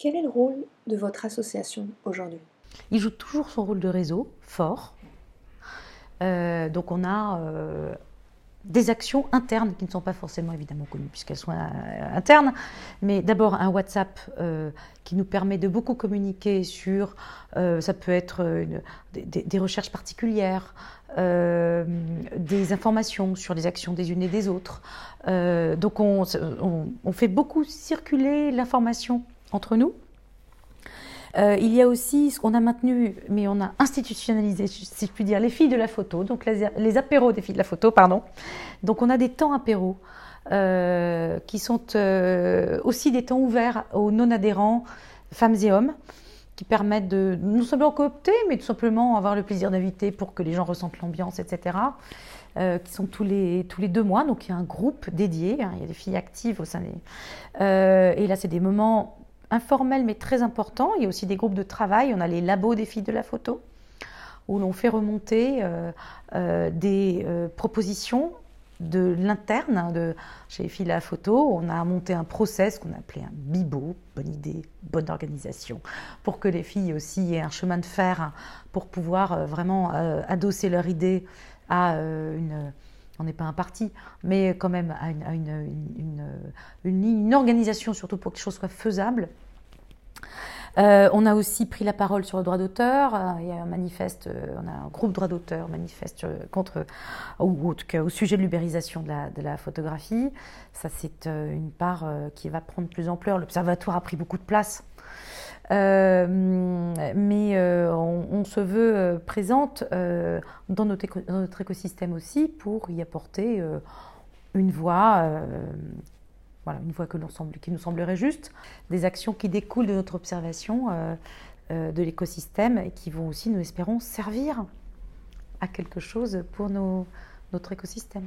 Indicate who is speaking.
Speaker 1: Quel est le rôle de votre association aujourd'hui?
Speaker 2: Il joue toujours son rôle de réseau fort. Euh, donc on a euh, des actions internes qui ne sont pas forcément évidemment connues puisqu'elles sont euh, internes, mais d'abord un WhatsApp qui nous permet de beaucoup communiquer sur, ça peut être des, recherches particulières, des informations sur les actions des unes et des autres. donc on, on fait beaucoup circuler l'information entre nous. Euh, il y a aussi ce qu'on a maintenu, mais on a institutionnalisé, si je puis dire, les filles de la photo, donc les, apéros des filles de la photo, pardon. Donc on a des temps apéros euh, qui sont euh, aussi des temps ouverts aux non-adhérents, femmes et hommes, qui permettent de non seulement coopter, mais tout simplement avoir le plaisir d'inviter pour que les gens ressentent l'ambiance, etc. qui sont tous les, tous les deux mois. Donc il y a un groupe dédié, hein, il y a des filles actives au sein des... et là, c'est des moments informel mais très important. Il y a aussi des groupes de travail. On a les labos des filles de la photo, où l'on fait remonter euh, euh, des euh, propositions de l'interne hein, de chez les filles de la photo. On a monté un process qu'on a appelé un bibo, bonne idée, bonne organisation, pour que les filles aussi aient un chemin de fer pour pouvoir vraiment adosser leur idée à une on n'est pas un parti, mais quand même à une, une, organisation, surtout pour que les choses soient faisables. Euh, on a aussi pris la parole sur le droit d'auteur. Euh, il y a un manifeste, euh, on a un groupe droit d'auteur manifeste contre, ou en au sujet de l'ubérisation de la, photographie. Ça, c'est une part qui va prendre plus ampleur. L'observatoire a pris beaucoup de place. Mais on, se veut présente dans notre, écosystème aussi pour y apporter une voix voilà, une voie que qui nous semblerait juste, des actions qui découlent de notre observation euh, euh, de l'écosystème et qui vont aussi, nous espérons, servir à quelque chose pour notre écosystème.